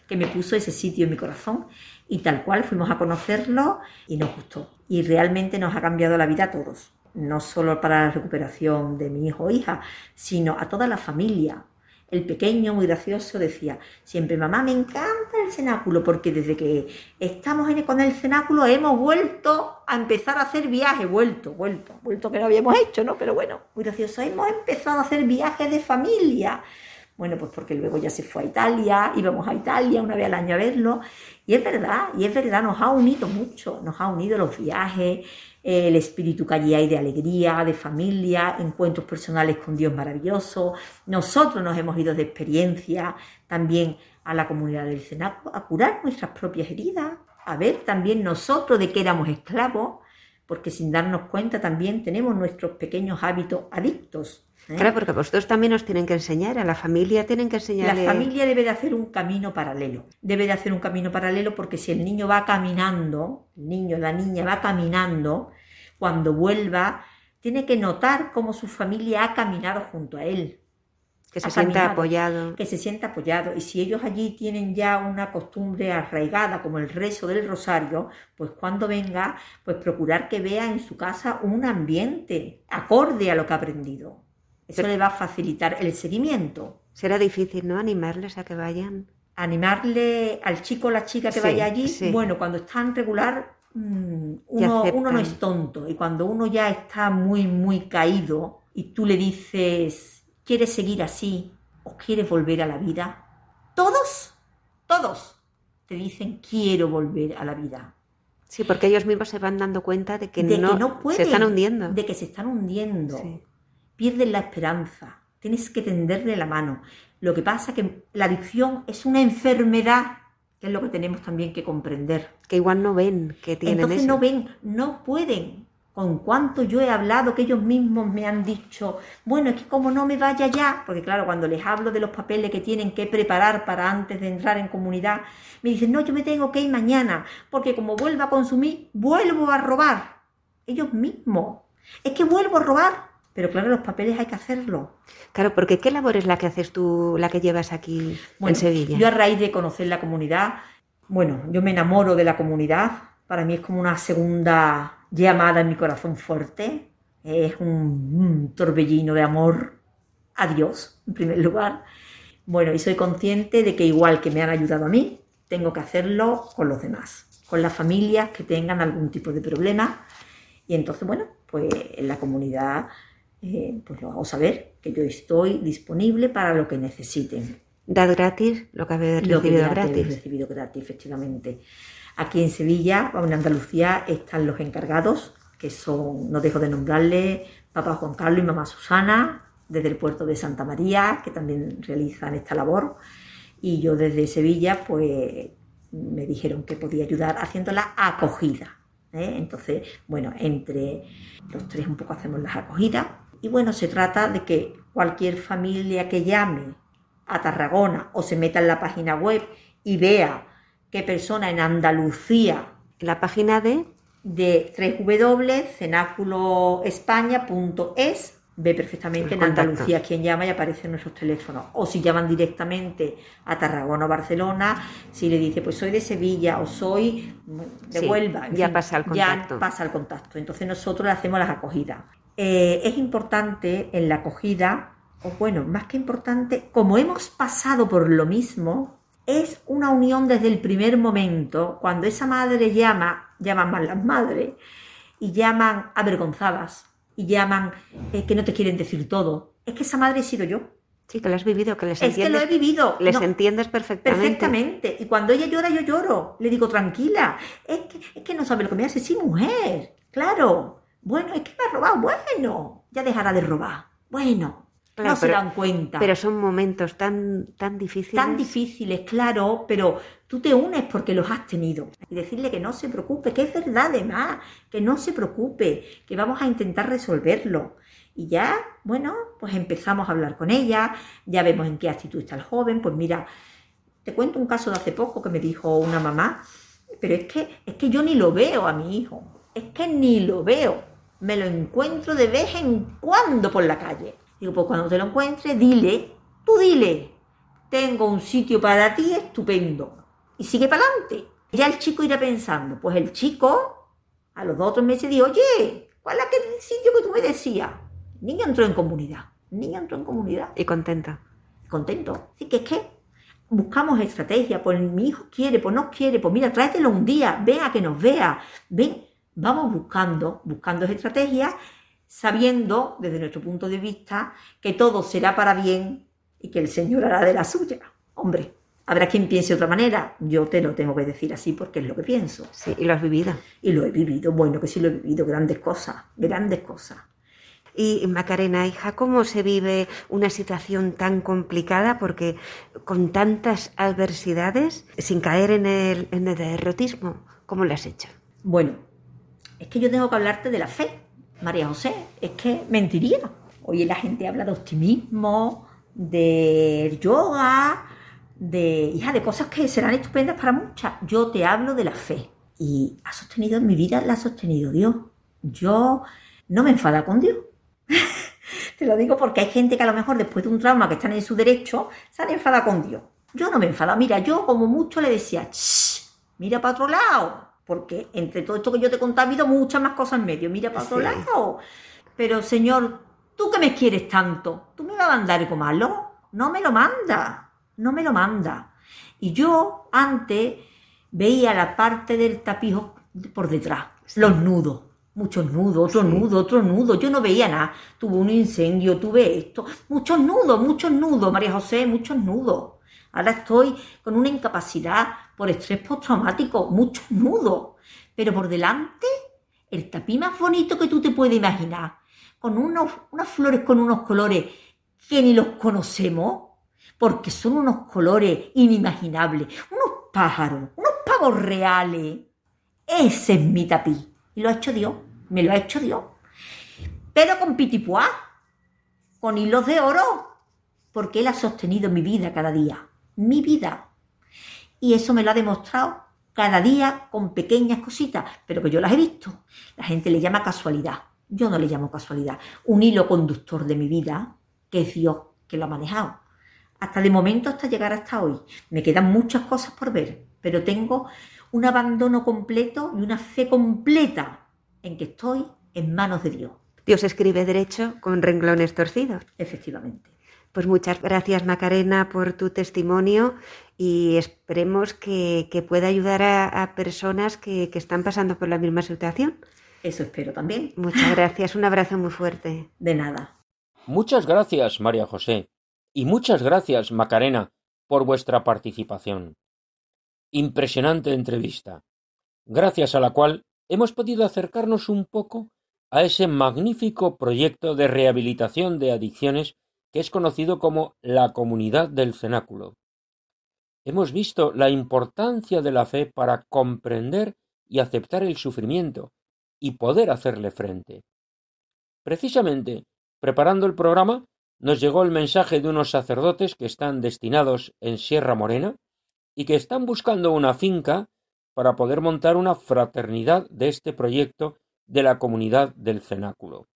que me puso ese sitio en mi corazón y tal cual fuimos a conocerlo y nos gustó. Y realmente nos ha cambiado la vida a todos, no solo para la recuperación de mi hijo o hija, sino a toda la familia. El pequeño, muy gracioso, decía siempre, mamá, me encanta el cenáculo, porque desde que estamos con el cenáculo hemos vuelto a empezar a hacer viajes, vuelto, vuelto, vuelto que no habíamos hecho, ¿no? Pero bueno, muy gracioso, hemos empezado a hacer viajes de familia. Bueno, pues porque luego ya se fue a Italia, íbamos a Italia una vez al año a verlo, y es verdad, y es verdad, nos ha unido mucho, nos ha unido los viajes, el espíritu que allí hay de alegría, de familia, encuentros personales con Dios maravilloso. Nosotros nos hemos ido de experiencia también a la comunidad del Cenáculo a curar nuestras propias heridas, a ver también nosotros de qué éramos esclavos, porque sin darnos cuenta también tenemos nuestros pequeños hábitos adictos ¿Eh? Claro, porque vosotros también os tienen que enseñar, a la familia tienen que enseñar. La familia debe de hacer un camino paralelo. Debe de hacer un camino paralelo porque si el niño va caminando, el niño, la niña va caminando, cuando vuelva, tiene que notar cómo su familia ha caminado junto a él. Que se sienta apoyado. Que se sienta apoyado. Y si ellos allí tienen ya una costumbre arraigada, como el rezo del rosario, pues cuando venga, pues procurar que vea en su casa un ambiente acorde a lo que ha aprendido. Eso le va a facilitar el seguimiento. Será difícil, ¿no? Animarles a que vayan. Animarle al chico o la chica que vaya allí. Bueno, cuando están regular, mm, uno, uno, no es tonto. Y cuando uno ya está muy, muy caído y tú le dices, ¿quieres seguir así o quieres volver a la vida? Todos, todos te dicen, quiero volver a la vida. Sí, porque ellos mismos se van dando cuenta de que, no, pueden, se están hundiendo. De que se están hundiendo pierden la esperanza, tienes que tenderle la mano. Lo que pasa es que la adicción es una enfermedad, que es lo que tenemos también que comprender. Que igual no ven que tienen Entonces no ven, no pueden. Con cuánto yo he hablado, que ellos mismos me han dicho, bueno, es que como no me vaya ya, porque claro, cuando les hablo de los papeles que tienen que preparar para antes de entrar en comunidad, me dicen, no, yo me tengo que ir mañana, porque como vuelva a consumir, vuelvo a robar. Ellos mismos. Es que vuelvo a robar pero claro, los papeles hay que hacerlo. Claro, porque ¿qué labor es la que haces tú, la que llevas aquí en Sevilla? Yo a raíz de conocer la comunidad, bueno, yo me enamoro de la comunidad. Para mí es como una segunda llamada en mi corazón fuerte. Es un, torbellino de amor a Dios, en primer lugar. Bueno, y soy consciente de que igual que me han ayudado a mí, tengo que hacerlo con los demás, con las familias que tengan algún tipo de problema. Y entonces, bueno, pues en la comunidad eh, pues lo hago saber, que yo estoy disponible para lo que necesiten. ¿Dad gratis lo que habéis recibido gratis? recibido gratis, efectivamente. Aquí en Sevilla, en Andalucía, están los encargados, que son, no dejo de nombrarle, papá Juan Carlos y mamá Susana, desde el puerto de Santa María, que también realizan esta labor. Y yo desde Sevilla, pues me dijeron que podía ayudar haciendo la acogida. ¿eh? Entonces, bueno, entre los tres un poco hacemos las acogidas y bueno, se trata de que cualquier familia que llame a Tarragona o se meta en la página web y vea qué persona en Andalucía. La página de de www.cenáculoespaña.es ve perfectamente en Andalucía quién llama y aparece en nuestros teléfonos. O si llaman directamente a Tarragona o Barcelona, si le dice, pues soy de Sevilla o soy de Huelva, ya pasa el contacto. Ya pasa el contacto. Entonces nosotros le hacemos las acogidas. Eh, es importante en la acogida, o bueno, más que importante, como hemos pasado por lo mismo, es una unión desde el primer momento, cuando esa madre llama, llaman más las madres, y llaman avergonzadas, y llaman eh, que no te quieren decir todo. Es que esa madre he sido yo. Sí, que lo has vivido, que les entiendes. Es que lo he vivido. Les entiendes perfectamente. Perfectamente. Y cuando ella llora, yo lloro. Le digo, tranquila. Es que, es que no sabe lo que me hace. Sí, mujer. Claro. Bueno, es que me ha robado. Bueno, ya dejará de robar. Bueno, no se dan cuenta. Pero son momentos tan, tan difíciles. Tan difíciles, claro, pero tú te unes porque los has tenido. Y decirle que no se preocupe, que es verdad además, que no se preocupe, que vamos a intentar resolverlo. Y ya, bueno, pues empezamos a hablar con ella, ya vemos en qué actitud está el joven. Pues mira, te cuento un caso de hace poco que me dijo una mamá, pero es que, es que yo ni lo veo a mi hijo, es que ni lo veo me lo encuentro de vez en cuando por la calle. Digo, pues cuando te lo encuentres, dile, tú dile, tengo un sitio para ti estupendo. Y sigue para adelante. Ya el chico irá pensando, pues el chico a los dos o tres meses dijo, oye, ¿cuál es aquel sitio que tú me decías? El niño entró en comunidad. El niño entró en comunidad. Y contenta. contento. Así que es que buscamos estrategia, pues mi hijo quiere, pues no quiere, pues mira, tráetelo un día, ven a que nos vea, ven, vamos buscando, buscando estrategias, sabiendo desde nuestro punto de vista que todo será para bien y que el Señor hará de la suya. Hombre, habrá quien piense de otra manera, yo te lo tengo que decir así porque es lo que pienso. Sí, y lo has vivido. Y lo he vivido, bueno, que sí lo he vivido, grandes cosas, grandes cosas. Y Macarena, hija, ¿cómo se vive una situación tan complicada? Porque con tantas adversidades, sin caer en el, en el derrotismo, ¿cómo lo has hecho? Bueno, es que yo tengo que hablarte de la fe, María José, es que mentiría. Hoy la gente habla de optimismo, de yoga, de, hija, de cosas que serán estupendas para muchas. Yo te hablo de la fe. Y ha sostenido en mi vida, la ha sostenido Dios. Yo no me enfada con Dios. [laughs] Te lo digo porque hay gente que a lo mejor después de un trauma que están en su derecho, se han enfadado con Dios. Yo no me enfado. Mira, yo como mucho le decía, mira para otro lado. Porque entre todo esto que yo te he contado ha habido muchas más cosas en medio. Mira para otro lado. Pero Señor, tú que me quieres tanto, ¿tú me vas a mandar algo malo? No me lo manda. No me lo manda. Y yo antes veía la parte del tapijo por detrás, los nudos muchos nudos, otro nudo, otro nudo. Yo no veía nada. Tuve un incendio, tuve esto. Muchos nudos, muchos nudos, María José, muchos nudos. Ahora estoy con una incapacidad por estrés postraumático, muchos nudos. Pero por delante, el tapí más bonito que tú te puedes imaginar. Con unos, unas flores con unos colores que ni los conocemos, porque son unos colores inimaginables. Unos pájaros, unos pavos reales. Ese es mi tapí. Y lo ha hecho Dios, me lo ha hecho Dios. Pero con pitipuá, con hilos de oro, porque Él ha sostenido mi vida cada día, mi vida. Y eso me lo ha demostrado cada día con pequeñas cositas, pero que yo las he visto. La gente le llama casualidad. Yo no le llamo casualidad. Un hilo conductor de mi vida, que es Dios que lo ha manejado. Hasta de momento, hasta llegar hasta hoy. Me quedan muchas cosas por ver, pero tengo un abandono completo y una fe completa en que estoy en manos de Dios. Dios escribe derecho con renglones torcidos. Efectivamente. Pues muchas gracias Macarena por tu testimonio y esperemos que, pueda ayudar a, personas que, que, están pasando por la misma situación. Eso espero también. Muchas [laughs] gracias, un abrazo muy fuerte. De nada. Muchas gracias María José y muchas gracias Macarena por vuestra participación impresionante entrevista, gracias a la cual hemos podido acercarnos un poco a ese magnífico proyecto de rehabilitación de adicciones que es conocido como la comunidad del cenáculo. Hemos visto la importancia de la fe para comprender y aceptar el sufrimiento y poder hacerle frente. Precisamente, preparando el programa, nos llegó el mensaje de unos sacerdotes que están destinados en Sierra Morena, y que están buscando una finca para poder montar una fraternidad de este proyecto de la comunidad del cenáculo.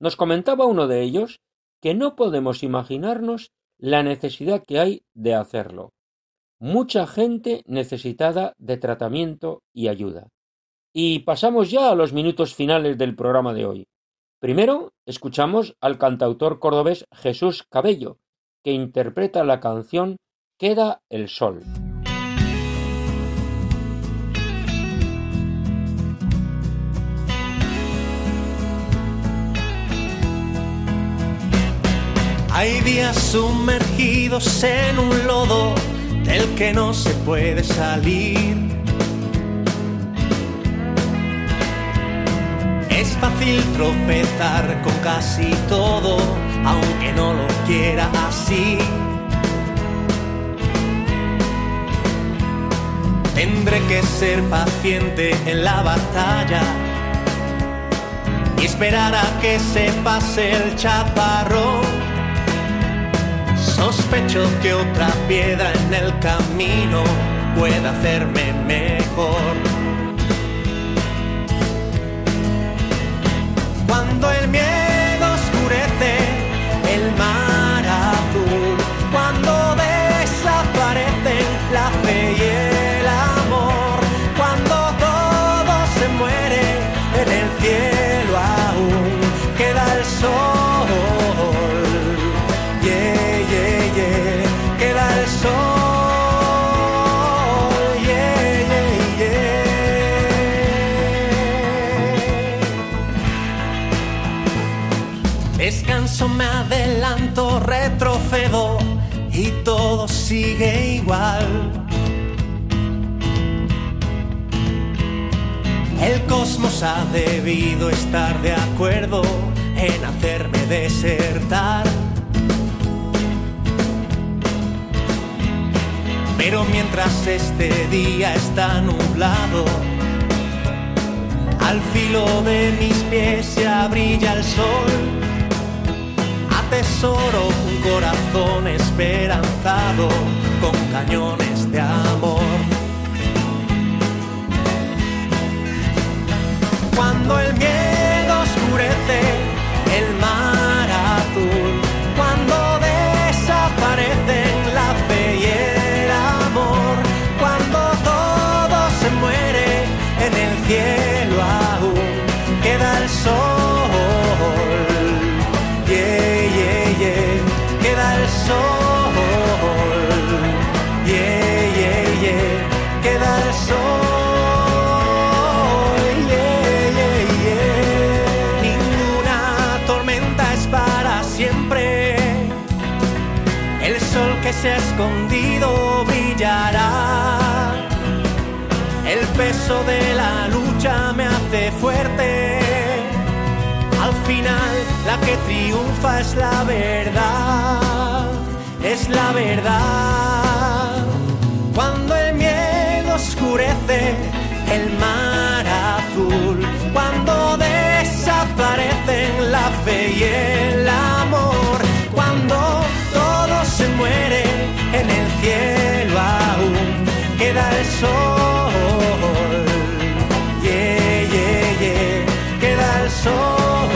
Nos comentaba uno de ellos que no podemos imaginarnos la necesidad que hay de hacerlo. Mucha gente necesitada de tratamiento y ayuda. Y pasamos ya a los minutos finales del programa de hoy. Primero, escuchamos al cantautor cordobés Jesús Cabello, que interpreta la canción Queda el sol. Hay días sumergidos en un lodo del que no se puede salir. Es fácil tropezar con casi todo, aunque no lo quiera así. Tendré que ser paciente en la batalla y esperar a que se pase el chaparrón. Sospecho que otra piedra en el camino puede hacerme mejor. Retrocedo y todo sigue igual. El cosmos ha debido estar de acuerdo en hacerme desertar. Pero mientras este día está nublado, al filo de mis pies ya brilla el sol. Atesoro un corazón esperanzado con cañones de amor. Cuando el miedo oscurece el mar azul, cuando escondido brillará. El peso de la lucha me hace fuerte. Al final la que triunfa es la verdad, es la verdad. Cuando el miedo oscurece el mar azul, cuando desaparecen la fe y el amor, cuando todo se muere en el cielo aún queda el sol. Yeah, yeah, yeah, queda el sol.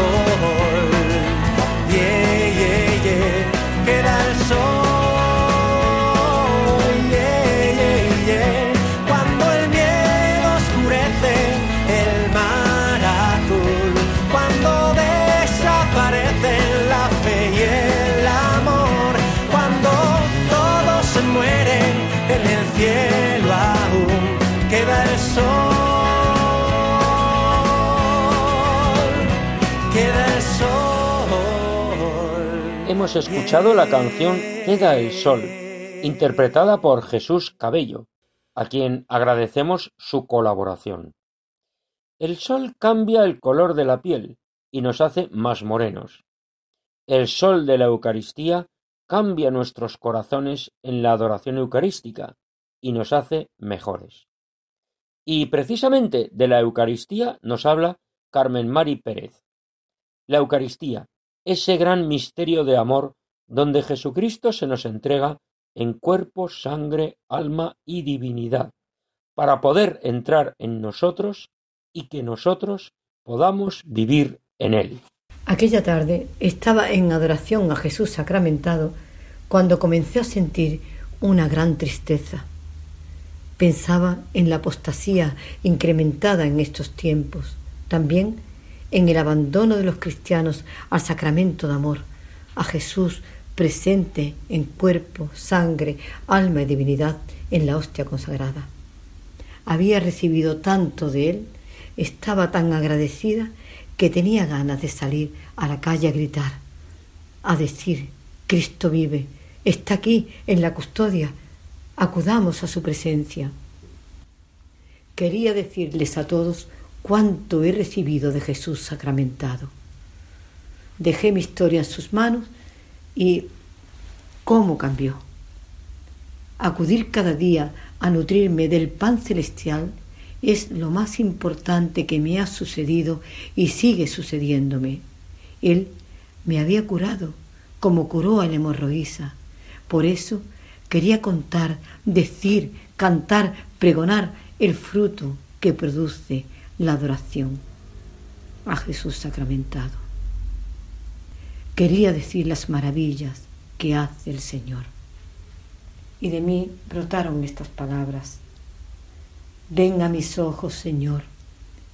Yeah, yeah, yeah, queda el sol. Hemos escuchado la canción Queda el Sol, interpretada por Jesús Cabello, a quien agradecemos su colaboración. El sol cambia el color de la piel y nos hace más morenos. El sol de la Eucaristía cambia nuestros corazones en la adoración eucarística y nos hace mejores. Y precisamente de la Eucaristía nos habla Carmen Mari Pérez. La Eucaristía, ese gran misterio de amor donde Jesucristo se nos entrega en cuerpo, sangre, alma y divinidad, para poder entrar en nosotros y que nosotros podamos vivir en Él. Aquella tarde estaba en adoración a Jesús sacramentado cuando comencé a sentir una gran tristeza. Pensaba en la apostasía incrementada en estos tiempos, también en el abandono de los cristianos al sacramento de amor, a Jesús presente en cuerpo, sangre, alma y divinidad en la hostia consagrada. Había recibido tanto de él, estaba tan agradecida que tenía ganas de salir a la calle a gritar, a decir, Cristo vive, está aquí en la custodia, acudamos a su presencia. Quería decirles a todos cuánto he recibido de Jesús sacramentado. Dejé mi historia en sus manos y cómo cambió. Acudir cada día a nutrirme del pan celestial es lo más importante que me ha sucedido y sigue sucediéndome. Él me había curado como curó a la hemorroísa. Por eso quería contar, decir, cantar, pregonar el fruto que produce la adoración a Jesús sacramentado. Quería decir las maravillas que hace el Señor. Y de mí brotaron estas palabras. Ven a mis ojos, Señor,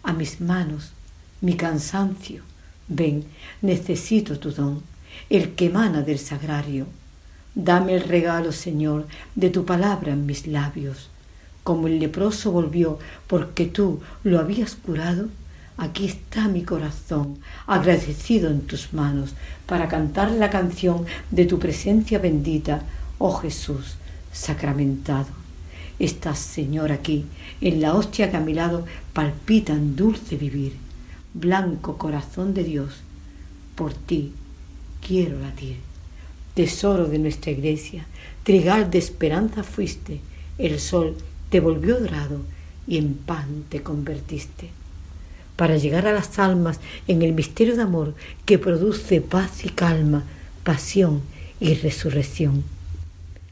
a mis manos, mi cansancio. Ven, necesito tu don, el que emana del sagrario. Dame el regalo, Señor, de tu palabra en mis labios. Como el leproso volvió porque tú lo habías curado, Aquí está mi corazón, agradecido en tus manos, para cantar la canción de tu presencia bendita, oh Jesús, sacramentado. Estás, Señor, aquí, en la hostia que a mi lado palpita en dulce vivir. Blanco corazón de Dios, por ti quiero latir. Tesoro de nuestra iglesia, trigal de esperanza fuiste, el sol te volvió dorado y en pan te convertiste para llegar a las almas en el misterio de amor que produce paz y calma, pasión y resurrección.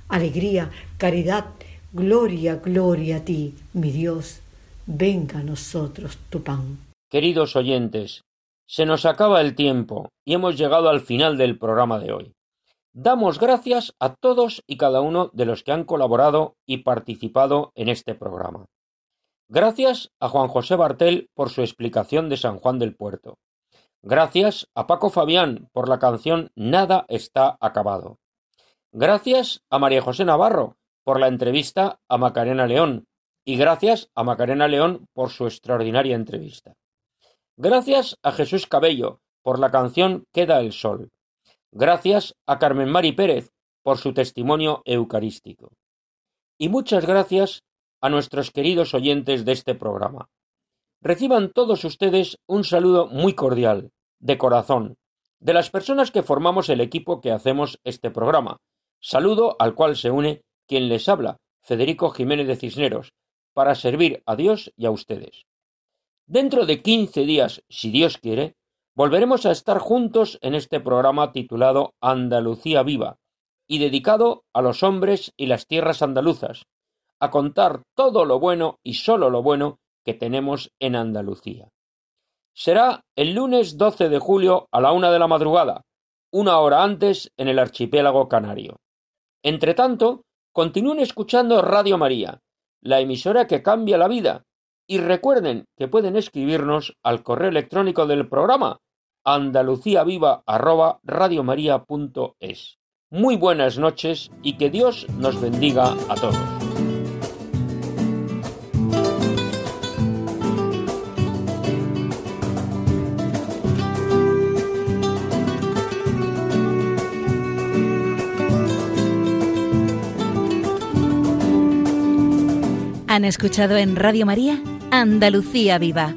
Alegría, caridad, gloria, gloria a ti, mi Dios, venga a nosotros tu pan. Queridos oyentes, se nos acaba el tiempo y hemos llegado al final del programa de hoy. Damos gracias a todos y cada uno de los que han colaborado y participado en este programa. Gracias a Juan José Bartel por su explicación de San Juan del Puerto. Gracias a Paco Fabián por la canción Nada está acabado. Gracias a María José Navarro por la entrevista a Macarena León. Y gracias a Macarena León por su extraordinaria entrevista. Gracias a Jesús Cabello por la canción Queda el Sol. Gracias a Carmen Mari Pérez por su testimonio eucarístico. Y muchas gracias a nuestros queridos oyentes de este programa. Reciban todos ustedes un saludo muy cordial, de corazón, de las personas que formamos el equipo que hacemos este programa. Saludo al cual se une quien les habla, Federico Jiménez de Cisneros, para servir a Dios y a ustedes. Dentro de quince días, si Dios quiere, volveremos a estar juntos en este programa titulado Andalucía Viva y dedicado a los hombres y las tierras andaluzas, a contar todo lo bueno y sólo lo bueno que tenemos en Andalucía. Será el lunes 12 de julio a la una de la madrugada, una hora antes en el archipiélago canario. Entre tanto, continúen escuchando Radio María, la emisora que cambia la vida, y recuerden que pueden escribirnos al correo electrónico del programa andaluciaviva@radiomaria.es. Muy buenas noches y que Dios nos bendiga a todos. Han escuchado en Radio María Andalucía Viva,